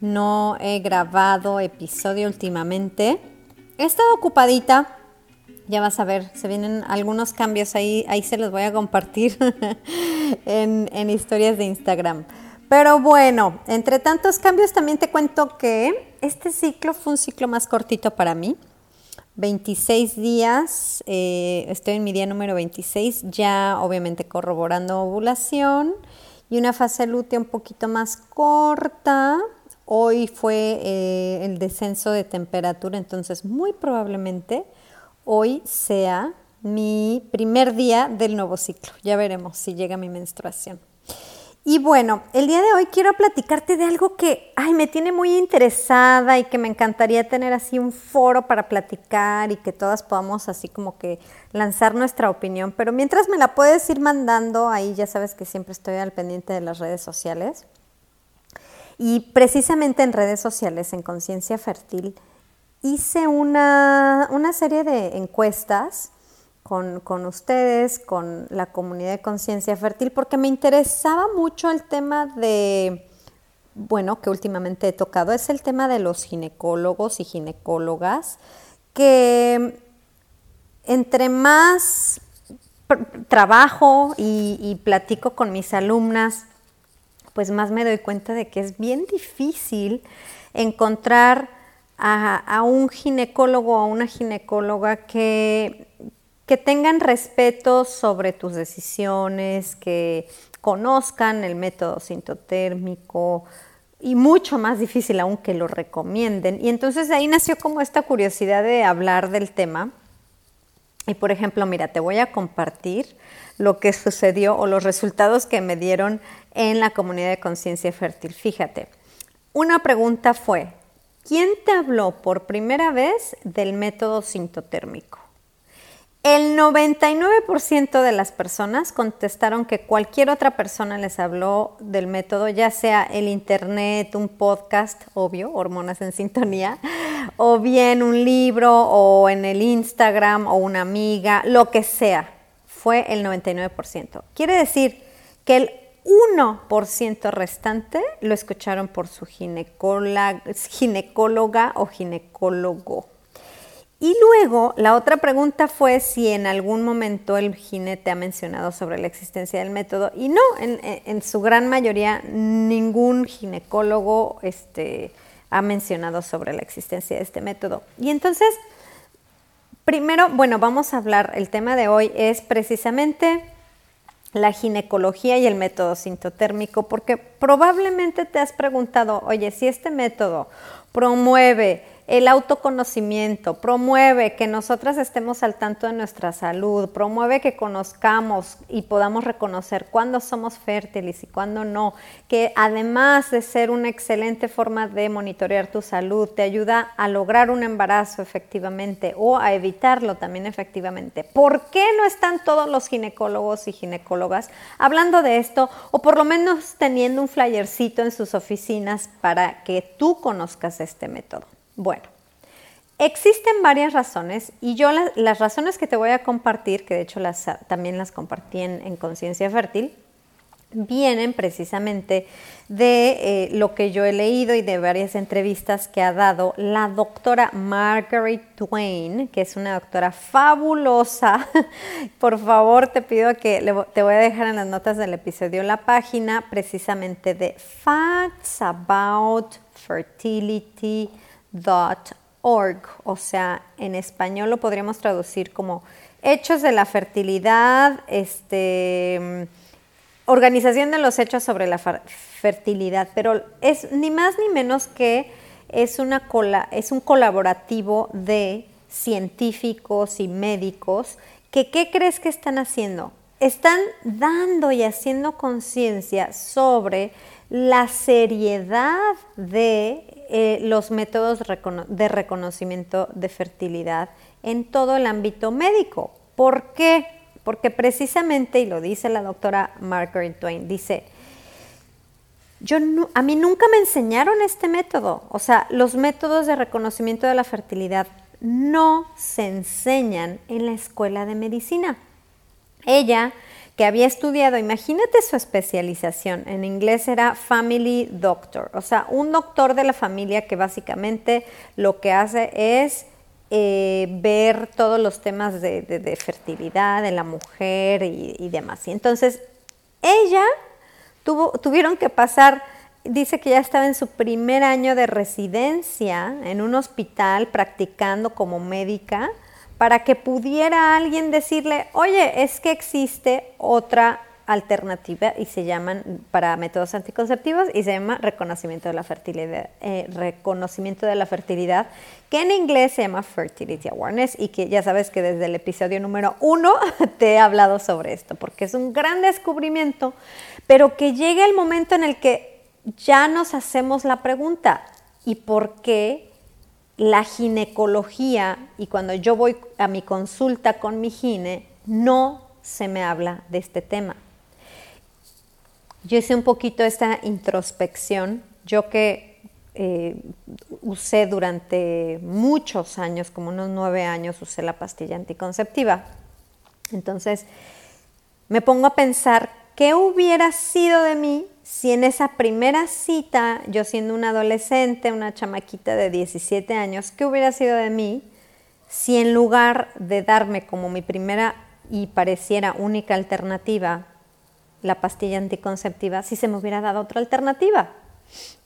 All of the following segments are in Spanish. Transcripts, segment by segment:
No he grabado episodio últimamente. He estado ocupadita. Ya vas a ver, se vienen algunos cambios ahí, ahí se los voy a compartir en, historias de Instagram. Pero bueno, entre tantos cambios también te cuento que este ciclo fue un ciclo más cortito para mí. 26 días, eh, estoy en mi día número 26, ya obviamente corroborando ovulación y una fase lútea un poquito más corta, Hoy fue eh, el descenso de temperatura, entonces muy probablemente hoy sea mi primer día del nuevo ciclo. Ya veremos si llega mi menstruación. Y bueno, el día de hoy quiero platicarte de algo que ay, me tiene muy interesada y que me encantaría tener así un foro para platicar y que todas podamos así como que lanzar nuestra opinión. Pero mientras me la puedes ir mandando, ahí ya sabes que siempre estoy al pendiente de las redes sociales. Y precisamente en redes sociales, en Conciencia Fértil, hice una, serie de encuestas con, con, ustedes, con la comunidad de Conciencia Fértil, porque me interesaba mucho el tema de, bueno, que últimamente he tocado, es el tema de los ginecólogos y ginecólogas, que entre más trabajo y, y platico con mis alumnas, pues más me doy cuenta de que es bien difícil encontrar a, un ginecólogo o a una ginecóloga que, que tengan respeto sobre tus decisiones, que conozcan el método sintotérmico y mucho más difícil aún que lo recomienden. Y entonces ahí nació como esta curiosidad de hablar del tema. Y por ejemplo, mira, te voy a compartir lo que sucedió o los resultados que me dieron en la comunidad de conciencia fértil. Fíjate, una pregunta fue, ¿quién te habló por primera vez del método sintotérmico? El 99% de las personas contestaron que cualquier otra persona les habló del método, ya sea el internet, un podcast, obvio, hormonas en sintonía, o bien un libro, o en el Instagram, o una amiga, lo que sea. Fue el 99%. Quiere decir que el 1% restante lo escucharon por su ginecóloga, o ginecólogo. Y luego la otra pregunta fue si en algún momento el jinete ha mencionado sobre la existencia del método. Y no, en, su gran mayoría ningún ginecólogo este, ha mencionado sobre la existencia de este método. Y entonces, primero, bueno, vamos a hablar, el tema de hoy es precisamente la ginecología y el método sintotérmico, porque probablemente te has preguntado, oye, si este método promueve el autoconocimiento, promueve que nosotras estemos al tanto de nuestra salud, promueve que conozcamos y podamos reconocer cuándo somos fértiles y cuándo no, que además de ser una excelente forma de monitorear tu salud, te ayuda a lograr un embarazo efectivamente o a evitarlo también efectivamente. ¿Por qué no están todos los ginecólogos y ginecólogas hablando de esto o por lo menos teniendo un flyercito en sus oficinas para que tú conozcas este método? Bueno, existen varias razones y yo las razones que te voy a compartir, que de hecho las, también las compartí en, Conciencia Fértil, vienen precisamente de eh, lo que yo he leído y de varias entrevistas que ha dado la doctora Margaret Twain, que es una doctora fabulosa. Por favor, te pido que te voy a dejar en las notas del episodio la página precisamente de Facts About Fertility org, o sea, en español lo podríamos traducir como hechos de la fertilidad, este, organización de los hechos sobre la fertilidad, pero es ni más ni menos que es, una es un colaborativo de científicos y médicos que, ¿qué crees que están haciendo? Están dando y haciendo conciencia sobre la seriedad de eh, los métodos de reconocimiento de fertilidad en todo el ámbito médico. ¿Por qué? Porque precisamente, y lo dice la doctora Margaret Twain, dice, yo a mí nunca me enseñaron este método, o sea, los métodos de reconocimiento de la fertilidad no se enseñan en la escuela de medicina. Ella, que había estudiado, imagínate su especialización, en inglés era Family Doctor, o sea, un doctor de la familia que básicamente lo que hace es eh, ver todos los temas de, fertilidad de la mujer y, demás. Y entonces, ella tuvo, tuvieron que pasar, dice que ya estaba en su primer año de residencia en un hospital practicando como médica para que pudiera alguien decirle, oye, es que existe otra alternativa y se llaman para métodos anticonceptivos y se llama reconocimiento de la fertilidad, eh, reconocimiento de la fertilidad, que en inglés se llama fertility awareness y que ya sabes que desde el episodio número uno te he hablado sobre esto, porque es un gran descubrimiento, pero que llega el momento en el que ya nos hacemos la pregunta, ¿y por qué la ginecología y cuando yo voy a mi consulta con mi gine, no se me habla de este tema? Yo hice un poquito esta introspección, yo que eh, usé durante muchos años, como unos nueve años, usé la pastilla anticonceptiva. Entonces, me pongo a pensar qué hubiera sido de mí si en esa primera cita, yo siendo una adolescente, una chamaquita de 17 años, qué hubiera sido de mí si en lugar de darme como mi primera y pareciera única alternativa la pastilla anticonceptiva si se me hubiera dado otra alternativa.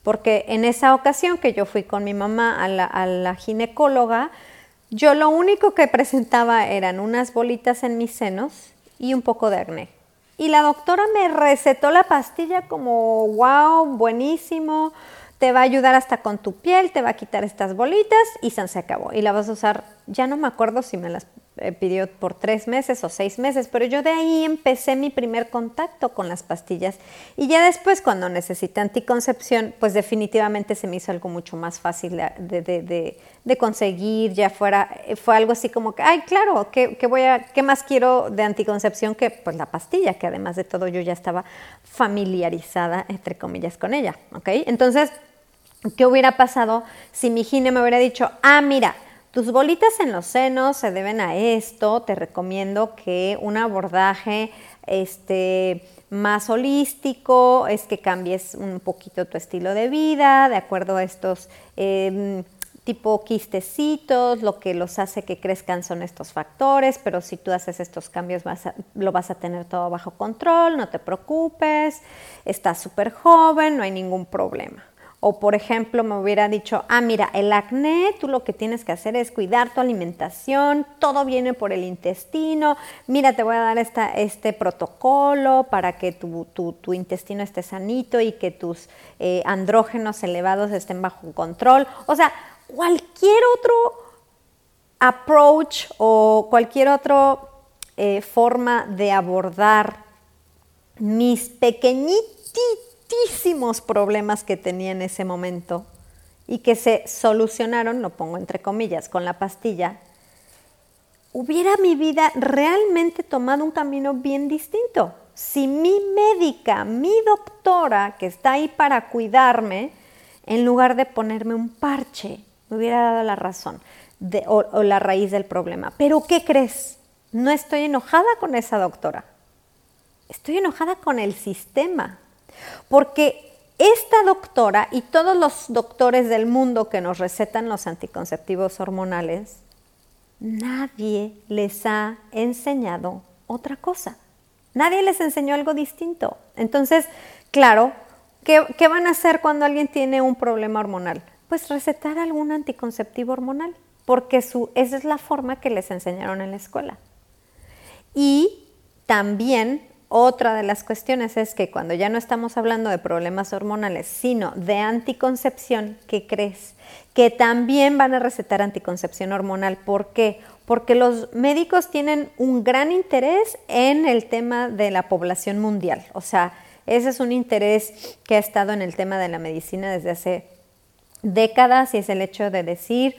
Porque en esa ocasión que yo fui con mi mamá a la, ginecóloga, yo lo único que presentaba eran unas bolitas en mis senos y un poco de acné. Y la doctora me recetó la pastilla como, wow, buenísimo, te va a ayudar hasta con tu piel, te va a quitar estas bolitas y se acabó. Y la vas a usar, ya no me acuerdo si me las eh, pidió por tres meses o seis meses, pero yo de ahí empecé mi primer contacto con las pastillas y ya después cuando necesité anticoncepción, pues definitivamente se me hizo algo mucho más fácil de, conseguir, ya fuera, eh, fue algo así como que, ay, claro, ¿qué, voy a, ¿qué más quiero de anticoncepción que pues la pastilla, que además de todo yo ya estaba familiarizada, entre comillas, con ella, ¿ok? Entonces, ¿qué hubiera pasado si mi gine me hubiera dicho, ah, mira, tus bolitas en los senos se deben a esto. Te recomiendo que un abordaje este, más holístico es que cambies un poquito tu estilo de vida de acuerdo a estos em, tipo quistecitos, lo que los hace que crezcan son estos factores, pero si tú haces estos cambios lo vas a tener todo bajo control, no te preocupes, estás súper joven, no hay ningún problema. O por ejemplo me hubiera dicho, ah, mira, el acné, tú lo que tienes que hacer es cuidar tu alimentación, todo viene por el intestino, mira, te voy a dar esta, este protocolo para que tu, tu, intestino esté sanito y que tus eh, andrógenos elevados estén bajo control. O sea, cualquier otro approach o cualquier otra eh, forma de abordar mis pequeñitos problemas que tenía en ese momento y que se solucionaron, lo pongo entre comillas, con la pastilla, hubiera mi vida realmente tomado un camino bien distinto. Si mi médica, mi doctora, que está ahí para cuidarme, en lugar de ponerme un parche, me hubiera dado la razón o la raíz del problema. Pero ¿qué crees? No estoy enojada con esa doctora. Estoy enojada con el sistema. Porque esta doctora y todos los doctores del mundo que nos recetan los anticonceptivos hormonales, nadie les ha enseñado otra cosa. Nadie les enseñó algo distinto. Entonces, claro, ¿qué, van a hacer cuando alguien tiene un problema hormonal? pues recetar algún anticonceptivo hormonal, porque su, esa es la forma que les enseñaron en la escuela. Y también otra de las cuestiones es que cuando ya no estamos hablando de problemas hormonales, sino de anticoncepción, ¿qué crees? Que también van a recetar anticoncepción hormonal. ¿Por qué? Porque los médicos tienen un gran interés en el tema de la población mundial. O sea, ese es un interés que ha estado en el tema de la medicina desde hace décadas y es el hecho de decir,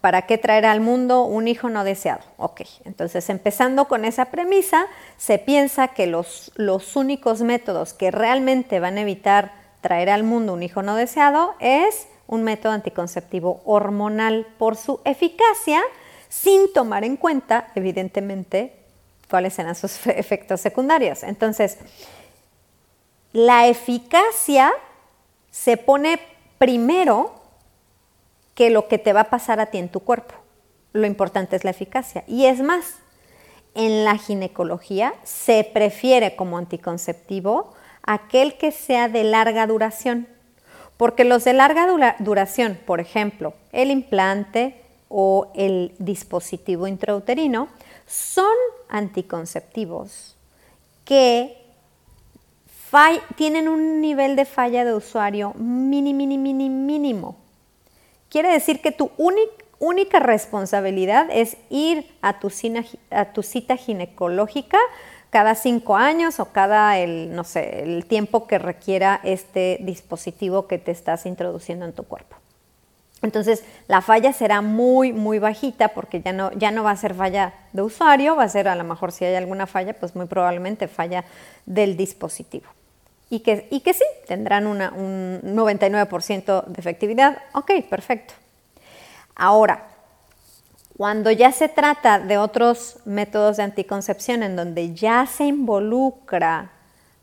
¿para qué traer al mundo un hijo no deseado? Ok, entonces empezando con esa premisa, se piensa que los, los únicos métodos que realmente van a evitar traer al mundo un hijo no deseado es un método anticonceptivo hormonal por su eficacia, sin tomar en cuenta, evidentemente, cuáles serán sus efectos secundarios. Entonces, la eficacia se pone primero que lo que te va a pasar a ti en tu cuerpo. Lo importante es la eficacia. Y es más, en la ginecología se prefiere como anticonceptivo aquel que sea de larga duración. Porque los de larga duración, por ejemplo, el implante o el dispositivo intrauterino, son anticonceptivos que tienen un nivel de falla de usuario mini, mini, mini, mínimo. Quiere decir que tu única responsabilidad es ir a tu, cita ginecológica cada cinco años o cada el, no sé, el tiempo que requiera este dispositivo que te estás introduciendo en tu cuerpo. Entonces, la falla será muy, muy bajita porque ya no, ya no va a ser falla de usuario, va a ser a lo mejor si hay alguna falla, pues muy probablemente falla del dispositivo y que, y que sí, tendrán una, un 99% de efectividad. Ok, perfecto. Ahora, cuando ya se trata de otros métodos de anticoncepción en donde ya se involucra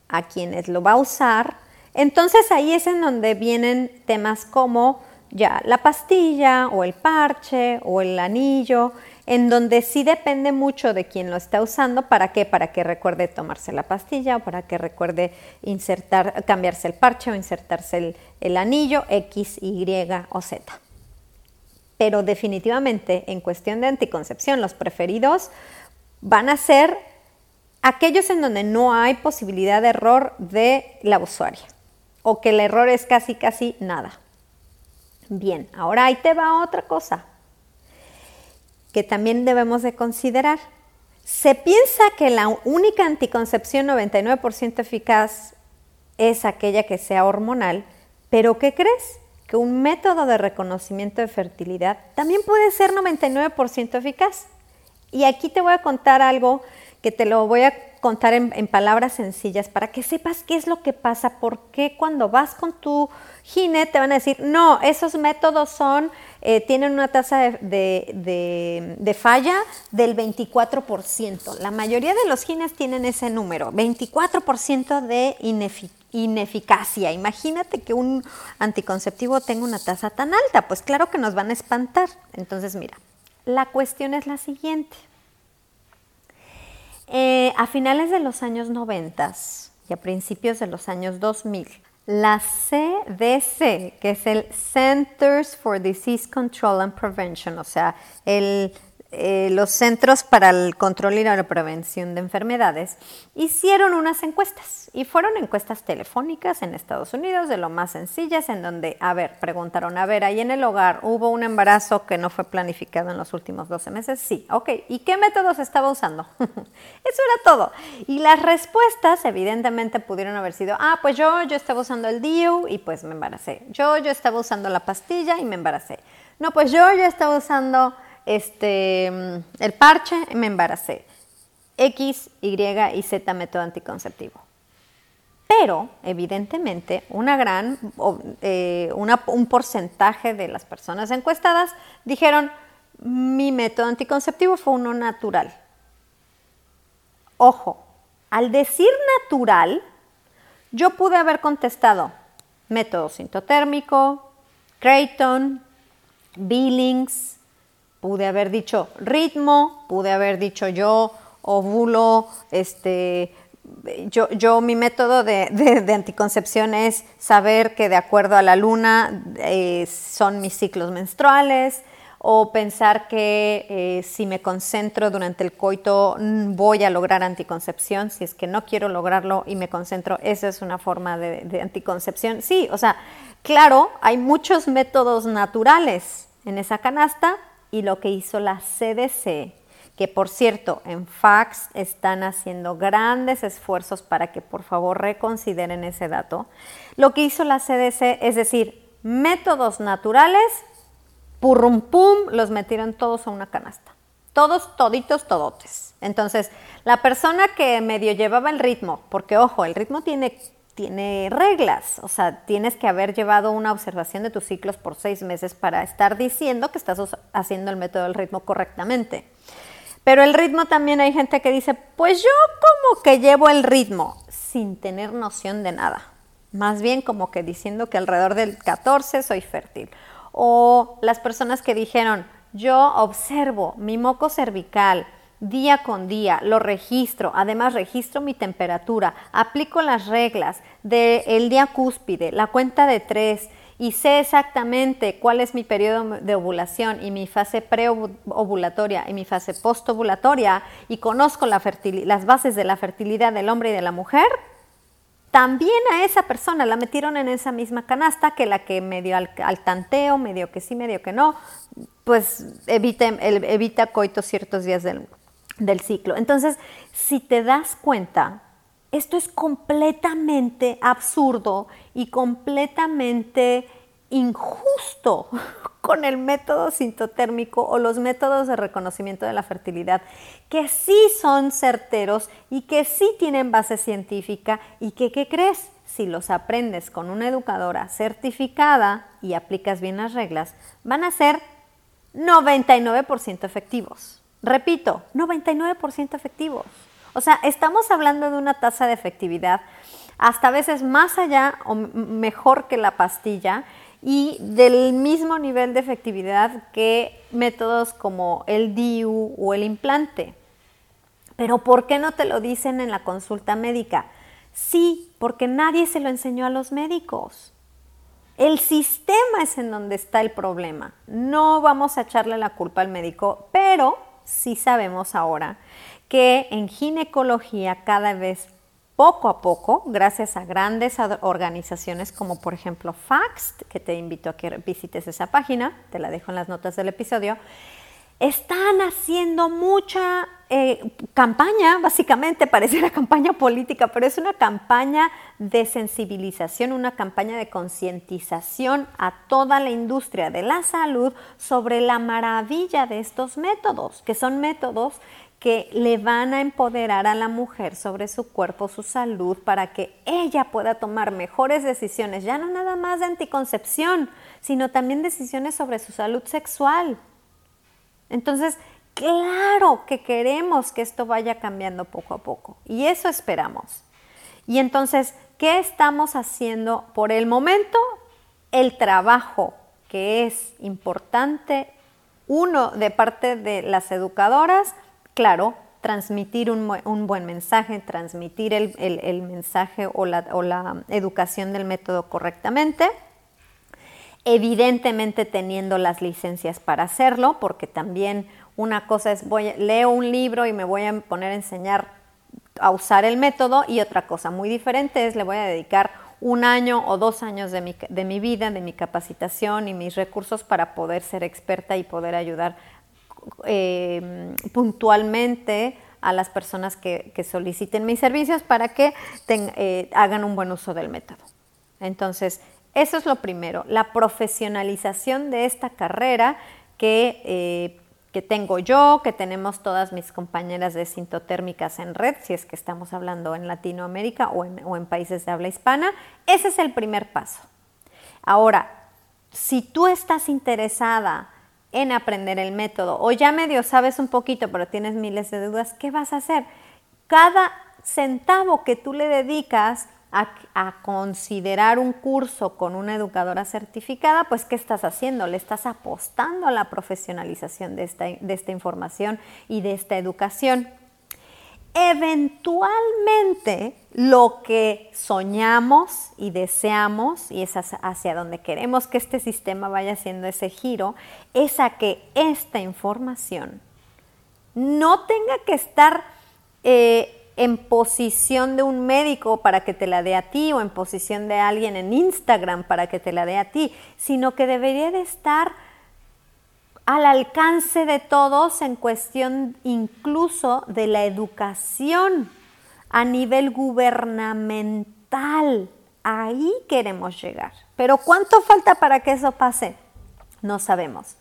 a quienes lo va a usar, entonces ahí es en donde vienen temas como ya la pastilla o el parche o el anillo en donde sí depende mucho de quién lo está usando, ¿para qué? Para que recuerde tomarse la pastilla o para que recuerde insertar, cambiarse el parche o insertarse el, anillo X, Y o Z. Pero definitivamente en cuestión de anticoncepción, los preferidos van a ser aquellos en donde no hay posibilidad de error de la usuaria o que el error es casi, casi nada. Bien, ahora ahí te va otra cosa que también debemos de considerar. Se piensa que la única anticoncepción 99% eficaz es aquella que sea hormonal, pero ¿qué crees? Que un método de reconocimiento de fertilidad también puede ser 99% eficaz. Y aquí te voy a contar algo que te lo voy a contar en, palabras sencillas para que sepas qué es lo que pasa, por qué cuando vas con tu gine te van a decir, no, esos métodos son eh, tienen una tasa de, falla del 24%. La mayoría de los gines tienen ese número, 24% de ineficacia. Imagínate que un anticonceptivo tenga una tasa tan alta, pues claro que nos van a espantar. Entonces, mira, la cuestión es la siguiente. Eh, a finales de los años 90 y a principios de los años 2000, la CDC, que es el Centers for Disease Control and Prevention, o sea, el eh, los Centros para el Control y la Prevención de Enfermedades hicieron unas encuestas y fueron encuestas telefónicas en Estados Unidos de lo más sencillas en donde, a ver, preguntaron, a ver, ahí en el hogar hubo un embarazo que no fue planificado en los últimos 12 meses, sí, ok, ¿y qué métodos estaba usando? Eso era todo. Y las respuestas evidentemente pudieron haber sido, ah, pues yo, yo estaba usando el DIU y pues me embaracé. Yo, yo estaba usando la pastilla y me embaracé. No, pues yo, yo estaba usando este, el parche, me embaracé. X, Y y Z método anticonceptivo. Pero, evidentemente, una gran, eh, un porcentaje de las personas encuestadas dijeron, mi método anticonceptivo fue uno natural. Ojo, al decir natural, yo pude haber contestado método sintotérmico, Creighton, Billings, pude haber dicho ritmo, pude haber dicho yo ovulo este, yo, yo mi método de, de, anticoncepción es saber que de acuerdo a la luna eh, son mis ciclos menstruales, o pensar que eh, si me concentro durante el coito voy a lograr anticoncepción, si es que no quiero lograrlo y me concentro, esa es una forma de, de anticoncepción. Sí, o sea, claro, hay muchos métodos naturales en esa canasta y lo que hizo la CDC, que por cierto en fax están haciendo grandes esfuerzos para que por favor reconsideren ese dato, lo que hizo la CDC es decir, métodos naturales purrum pum, los metieron todos a una canasta. Todos, toditos, todotes. Entonces, la persona que medio llevaba el ritmo, porque ojo, el ritmo tiene, tiene reglas, o sea, tienes que haber llevado una observación de tus ciclos por seis meses para estar diciendo que estás haciendo el método del ritmo correctamente. Pero el ritmo también hay gente que dice, pues yo como que llevo el ritmo sin tener noción de nada. Más bien como que diciendo que alrededor del 14 soy fértil o las personas que dijeron, yo observo mi moco cervical día con día, lo registro, además registro mi temperatura, aplico las reglas del día cúspide, la cuenta de tres, y sé exactamente cuál es mi periodo de ovulación y mi fase preovulatoria y mi fase postovulatoria y conozco las bases de la fertilidad del hombre y de la mujer, también a esa persona la metieron en esa misma canasta que la que medio al, al tanteo, medio que sí, medio que no, pues evita, evita coito ciertos días del, del ciclo. Entonces, si te das cuenta, esto es completamente absurdo y completamente injusto con el método sintotérmico o los métodos de reconocimiento de la fertilidad, que sí son certeros y que sí tienen base científica y que, ¿qué crees? Si los aprendes con una educadora certificada y aplicas bien las reglas, van a ser 99% efectivos. Repito, 99% efectivos. O sea, estamos hablando de una tasa de efectividad hasta a veces más allá o mejor que la pastilla y del mismo nivel de efectividad que métodos como el DIU o el implante. Pero ¿por qué no te lo dicen en la consulta médica? Sí, porque nadie se lo enseñó a los médicos. El sistema es en donde está el problema. No vamos a echarle la culpa al médico, pero sí sabemos ahora que en ginecología cada vez poco a poco, gracias a grandes organizaciones como por ejemplo FAXT, que te invito a que visites esa página, te la dejo en las notas del episodio, están haciendo mucha eh, campaña, básicamente parece una campaña política, pero es una campaña de sensibilización, una campaña de concientización a toda la industria de la salud sobre la maravilla de estos métodos, que son métodos que le van a empoderar a la mujer sobre su cuerpo, su salud, para que ella pueda tomar mejores decisiones, ya no nada más de anticoncepción, sino también decisiones sobre su salud sexual. Entonces, claro que queremos que esto vaya cambiando poco a poco y eso esperamos. Y entonces, ¿qué estamos haciendo por el momento? El trabajo que es importante, uno de parte de las educadoras, claro, transmitir un, buen mensaje, transmitir el, mensaje o la, educación del método correctamente. Evidentemente teniendo las licencias para hacerlo, porque también una cosa es, voy, leo un libro y me voy a poner a enseñar a usar el método y otra cosa muy diferente es, le voy a dedicar un año o dos años de mi, de mi vida, de mi capacitación y mis recursos para poder ser experta y poder ayudar eh, puntualmente a las personas que, soliciten mis servicios para que eh, hagan un buen uso del método. Entonces, eso es lo primero, la profesionalización de esta carrera que, eh, que tengo yo, que tenemos todas mis compañeras de sintotérmicas en red, si es que estamos hablando en Latinoamérica o en, o en países de habla hispana. Ese es el primer paso. Ahora, si tú estás interesada en aprender el método o ya medio sabes un poquito pero tienes miles de dudas, ¿qué vas a hacer? Cada centavo que tú le dedicas a, considerar un curso con una educadora certificada, pues ¿qué estás haciendo? Le estás apostando a la profesionalización de esta, de esta información y de esta educación. eventualmente lo que soñamos y deseamos, y es hacia donde queremos que este sistema vaya haciendo ese giro, es a que esta información no tenga que estar eh, en posición de un médico para que te la dé a ti o en posición de alguien en Instagram para que te la dé a ti, sino que debería de estar al alcance de todos en cuestión incluso de la educación a nivel gubernamental. Ahí queremos llegar. Pero ¿cuánto falta para que eso pase? No sabemos.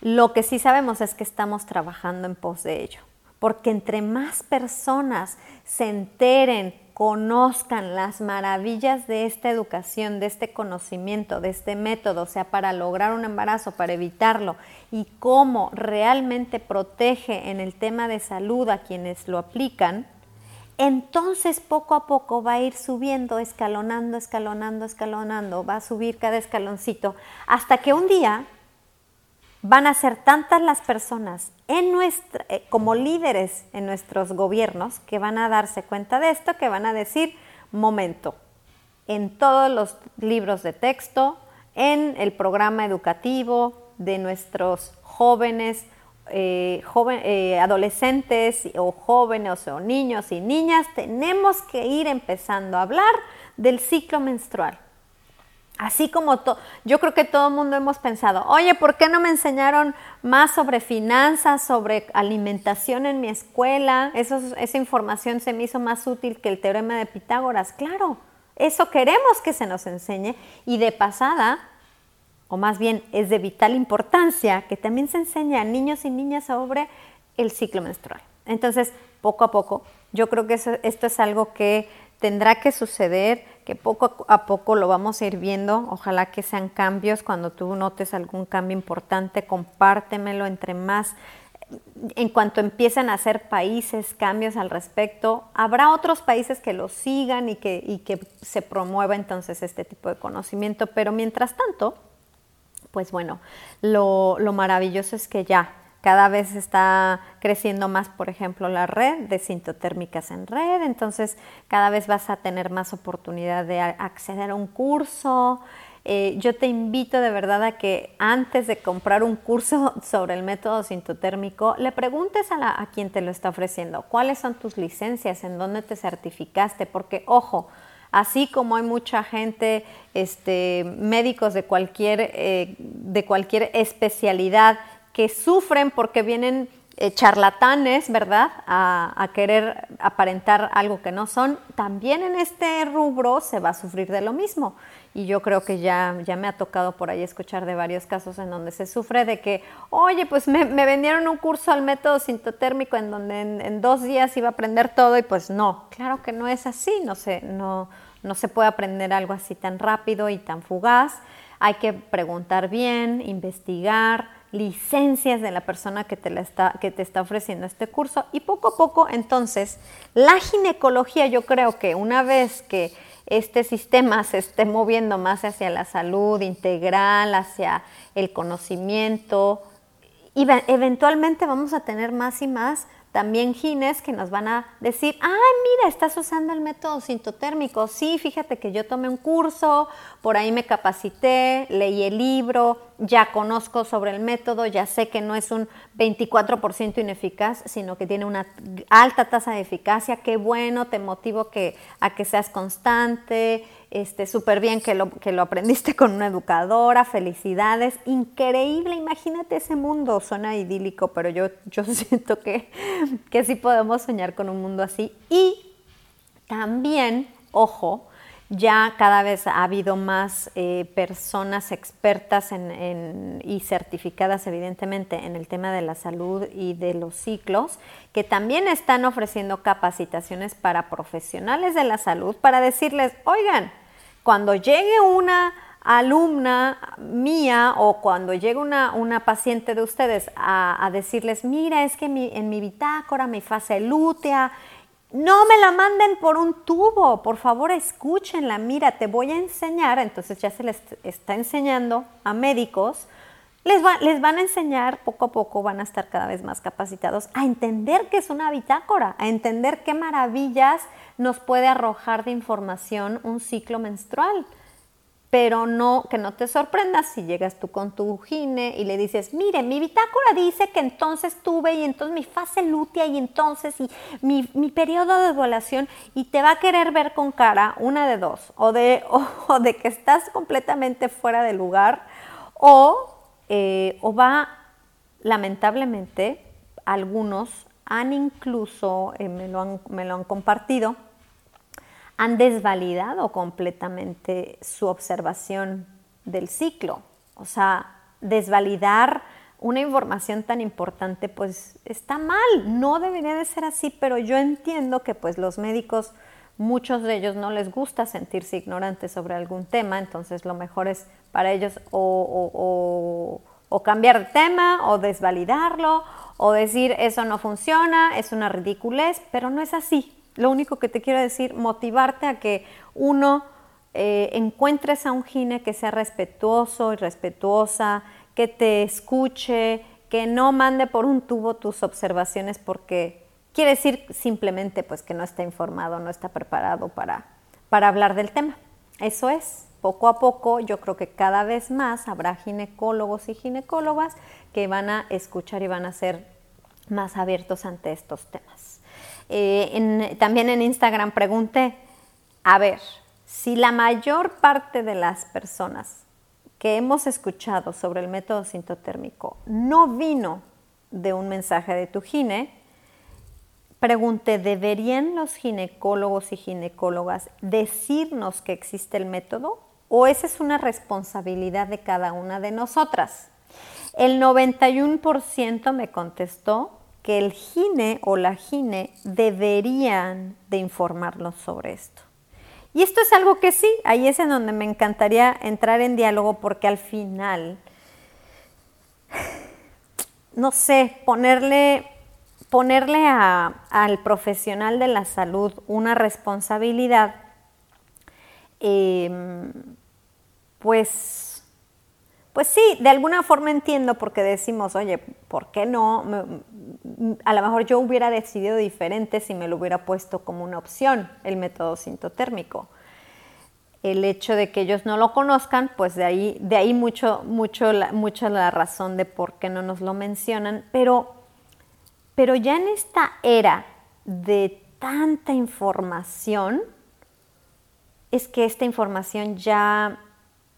Lo que sí sabemos es que estamos trabajando en pos de ello porque entre más personas se enteren, conozcan las maravillas de esta educación, de este conocimiento, de este método, sea para lograr un embarazo, para evitarlo, y cómo realmente protege en el tema de salud a quienes lo aplican, entonces poco a poco va a ir subiendo, escalonando, escalonando, escalonando, va a subir cada escaloncito, hasta que un día van a ser tantas las personas en eh, como líderes en nuestros gobiernos que van a darse cuenta de esto, que van a decir, momento, en todos los libros de texto, en el programa educativo de nuestros jóvenes, eh, eh, adolescentes o jóvenes o niños y niñas, tenemos que ir empezando a hablar del ciclo menstrual. Así como yo creo que todo el mundo hemos pensado, oye, ¿por qué no me enseñaron más sobre finanzas, sobre alimentación en mi escuela? esa información se me hizo más útil que el teorema de Pitágoras. Claro, eso queremos que se nos enseñe y de pasada, o más bien es de vital importancia, que también se enseñe a niños y niñas sobre el ciclo menstrual. Entonces, poco a poco, yo creo que esto es algo que tendrá que suceder, que poco a poco lo vamos a ir viendo. Ojalá que sean cambios. Cuando tú notes algún cambio importante, compártemelo entre más. En cuanto empiecen a hacer países cambios al respecto, habrá otros países que lo sigan y que, y que se promueva entonces este tipo de conocimiento. Pero mientras tanto, pues bueno, lo, lo maravilloso es que ya cada vez está creciendo más, por ejemplo, la red de sintotérmicas en red, entonces cada vez vas a tener más oportunidad de acceder a un curso. Eh, yo te invito de verdad a que antes de comprar un curso sobre el método sintotérmico, le preguntes a, a quien te lo está ofreciendo cuáles son tus licencias, en dónde te certificaste, porque ojo, así como hay mucha gente, este, médicos de cualquier, eh, de cualquier especialidad que sufren porque vienen eh, charlatanes, ¿verdad?, a, querer aparentar algo que no son, también en este rubro se va a sufrir de lo mismo. Y yo creo que ya, ya me ha tocado por ahí escuchar de varios casos en donde se sufre de que, oye, pues me, vendieron un curso al método sintotérmico en donde en, dos días iba a aprender todo y pues no, claro que no es así, no se, no, no se puede aprender algo así tan rápido y tan fugaz. Hay que preguntar bien, investigar, licencias de la persona que te, la está, que te está ofreciendo este curso y poco a poco entonces la ginecología yo creo que una vez que este sistema se esté moviendo más hacia la salud integral, hacia el conocimiento, y eventualmente vamos a tener más y más también gines que nos van a decir, ah, mira, estás usando el método sintotérmico. Sí, fíjate que yo tomé un curso, por ahí me capacité, leí el libro, ya conozco sobre el método, ya sé que no es un 24% ineficaz, sino que tiene una alta tasa de eficacia. Qué bueno, te motivo que, a que seas constante, este, súper bien que lo, que lo aprendiste con una educadora, felicidades, increíble, imagínate ese mundo, suena idílico, pero yo, yo siento que, que sí podemos soñar con un mundo así. Y también, ojo, ya cada vez ha habido más eh, personas expertas y certificadas evidentemente en el tema de la salud y de los ciclos que también están ofreciendo capacitaciones para profesionales de la salud para decirles, oigan, cuando llegue una alumna mía o cuando llegue una, una paciente de ustedes a, decirles, mira, es que en mi bitácora, mi fase lútea, no me la manden por un tubo, por favor escúchenla, mira, te voy a enseñar, entonces ya se les está enseñando a médicos les, va, les van a enseñar poco a poco, van a estar cada vez más capacitados a entender qué es una bitácora, a entender qué maravillas nos puede arrojar de información un ciclo menstrual pero no, que no te sorprendas si llegas tú con tu gine y le dices, mire, mi bitácora dice que entonces tuve y entonces mi fase lútea y entonces y mi, periodo de ovulación y te va a querer ver con cara una de dos, o de, o, de que estás completamente fuera de lugar o, eh, o va, lamentablemente, algunos han incluso, eh, me, lo han, me lo han compartido, han desvalidado completamente su observación del ciclo. O sea, desvalidar una información tan importante pues está mal, no debería de ser así, pero yo entiendo que pues los médicos, muchos de ellos no les gusta sentirse ignorantes sobre algún tema, entonces lo mejor es para ellos o, cambiar de tema o desvalidarlo o decir eso no funciona, es una ridiculez, pero no es así. Lo único que te quiero decir, motivarte a que uno eh, encuentres a un gine que sea respetuoso y respetuosa, que te escuche, que no mande por un tubo tus observaciones porque quiere decir simplemente pues que no está informado, no está preparado para, para hablar del tema. Eso es, poco a poco yo creo que cada vez más habrá ginecólogos y ginecólogas que van a escuchar y van a ser más abiertos ante estos temas. Eh, también en Instagram pregunté, a ver, si la mayor parte de las personas que hemos escuchado sobre el método sintotérmico no vino de un mensaje de tu gine, pregunté, ¿deberían los ginecólogos y ginecólogas decirnos que existe el método o esa es una responsabilidad de cada una de nosotras? El 91% me contestó que el gine o la gine deberían de informarnos sobre esto. Y esto es algo que sí, ahí es en donde me encantaría entrar en diálogo porque al final, no sé, ponerle, ponerle al profesional de la salud una responsabilidad, em, pues pues sí, de alguna forma entiendo porque decimos, oye, ¿por qué no? A lo mejor yo hubiera decidido diferente si me lo hubiera puesto como una opción el método sintotérmico. El hecho de que ellos no lo conozcan, pues de ahí, de ahí mucho, mucho la, la razón de por qué no nos lo mencionan. Pero, pero ya en esta era de tanta información, es que esta información ya,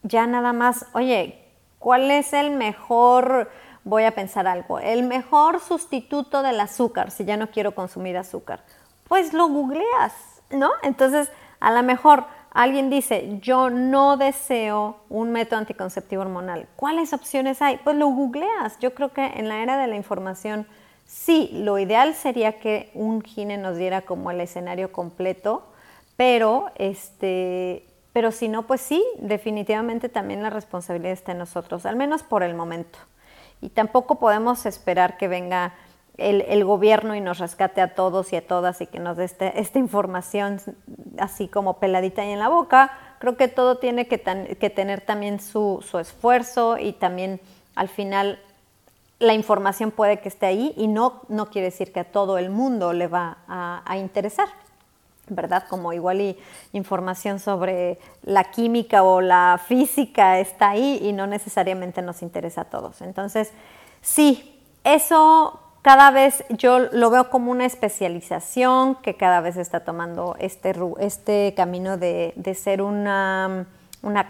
ya nada más, oye, ¿Cuál es el mejor, voy a pensar algo, el mejor sustituto del azúcar si ya no quiero consumir azúcar? Pues lo googleas, ¿no? Entonces, a lo mejor alguien dice, yo no deseo un método anticonceptivo hormonal. ¿Cuáles opciones hay? Pues lo googleas. Yo creo que en la era de la información, sí, lo ideal sería que un gine nos diera como el escenario completo, pero este, pero si no, pues sí, definitivamente también la responsabilidad está en nosotros, al menos por el momento. Y tampoco podemos esperar que venga el, gobierno y nos rescate a todos y a todas y que nos dé este, esta información así como peladita ahí en la boca. Creo que todo tiene que, tener también su, esfuerzo y también al final la información puede que esté ahí y no, no quiere decir que a todo el mundo le va a interesar. ¿Verdad? Como igual y información sobre la química o la física está ahí y no necesariamente nos interesa a todos. Entonces, sí, eso cada vez yo lo veo como una especialización que cada vez está tomando este, este camino de, ser una,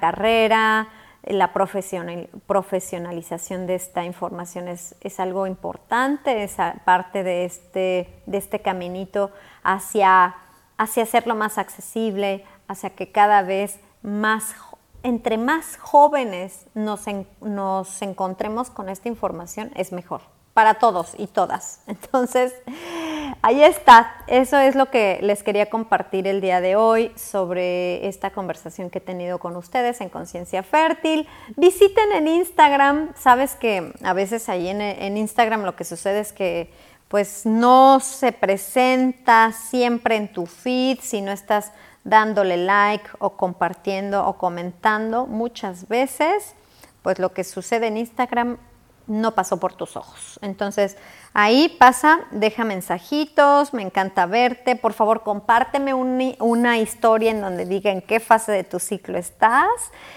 carrera, la profesionalización de esta información es, es, algo importante, es parte de este, de este caminito hacia hacia hacerlo más accesible, hacia que cada vez más, entre más jóvenes nos, nos encontremos con esta información, es mejor para todos y todas. Entonces, ahí está. Eso es lo que les quería compartir el día de hoy sobre esta conversación que he tenido con ustedes en Conciencia Fértil. Visiten en Instagram. Sabes que a veces ahí en, en Instagram lo que sucede es que pues no se presenta siempre en tu feed si no estás dándole like o compartiendo o comentando muchas veces pues lo que sucede en Instagram no pasó por tus ojos. Entonces, ahí pasa, deja mensajitos, me encanta verte, por favor compárteme una historia en donde diga en qué fase de tu ciclo estás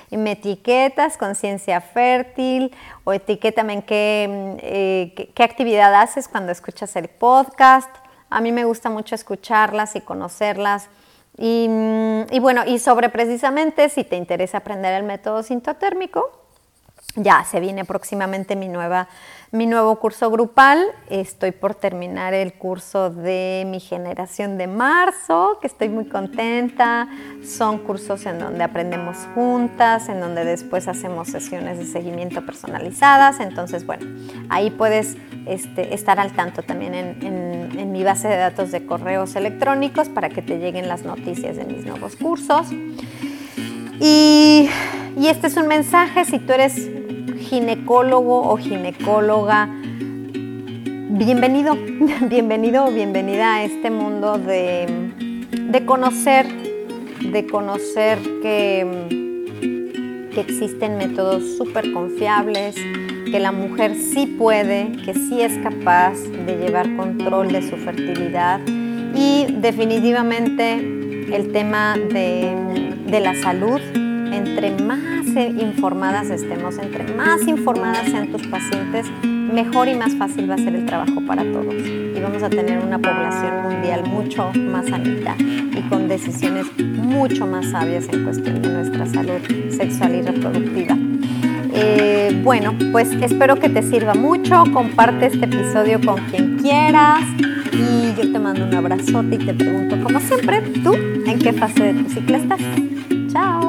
y me etiquetas conciencia fértil o etiquétame en qué, eh, qué actividad haces cuando escuchas el podcast. A mí me gusta mucho escucharlas y conocerlas Mm, y, bueno, y sobre precisamente si te interesa aprender el método sintotérmico, ya se viene próximamente mi nueva mi nuevo curso grupal. Estoy por terminar el curso de mi generación de marzo, que estoy muy contenta. Son cursos en donde aprendemos juntas, en donde después hacemos sesiones de seguimiento personalizadas. Entonces, bueno, ahí puedes este, estar al tanto también en, mi base de datos de correos electrónicos para que te lleguen las noticias de mis nuevos cursos. Y, este es un mensaje, si tú eres ginecólogo o ginecóloga, bienvenido, bienvenido o bienvenida a este mundo de, conocer, de conocer que, que existen métodos súper confiables, que la mujer sí puede, que sí es capaz de llevar control de su fertilidad y definitivamente el tema de, de la salud entre más informadas estemos, entre más informadas sean tus pacientes, mejor y más fácil va a ser el trabajo para todos. Y vamos a tener una población mundial mucho más sanita y con decisiones mucho más sabias en cuestión de nuestra salud sexual y reproductiva. Eh, bueno, pues espero que te sirva mucho. Comparte este episodio con quien quieras. Y yo te mando un abrazote y te pregunto, como siempre, ¿tú en qué fase de tu ciclo estás? Chao.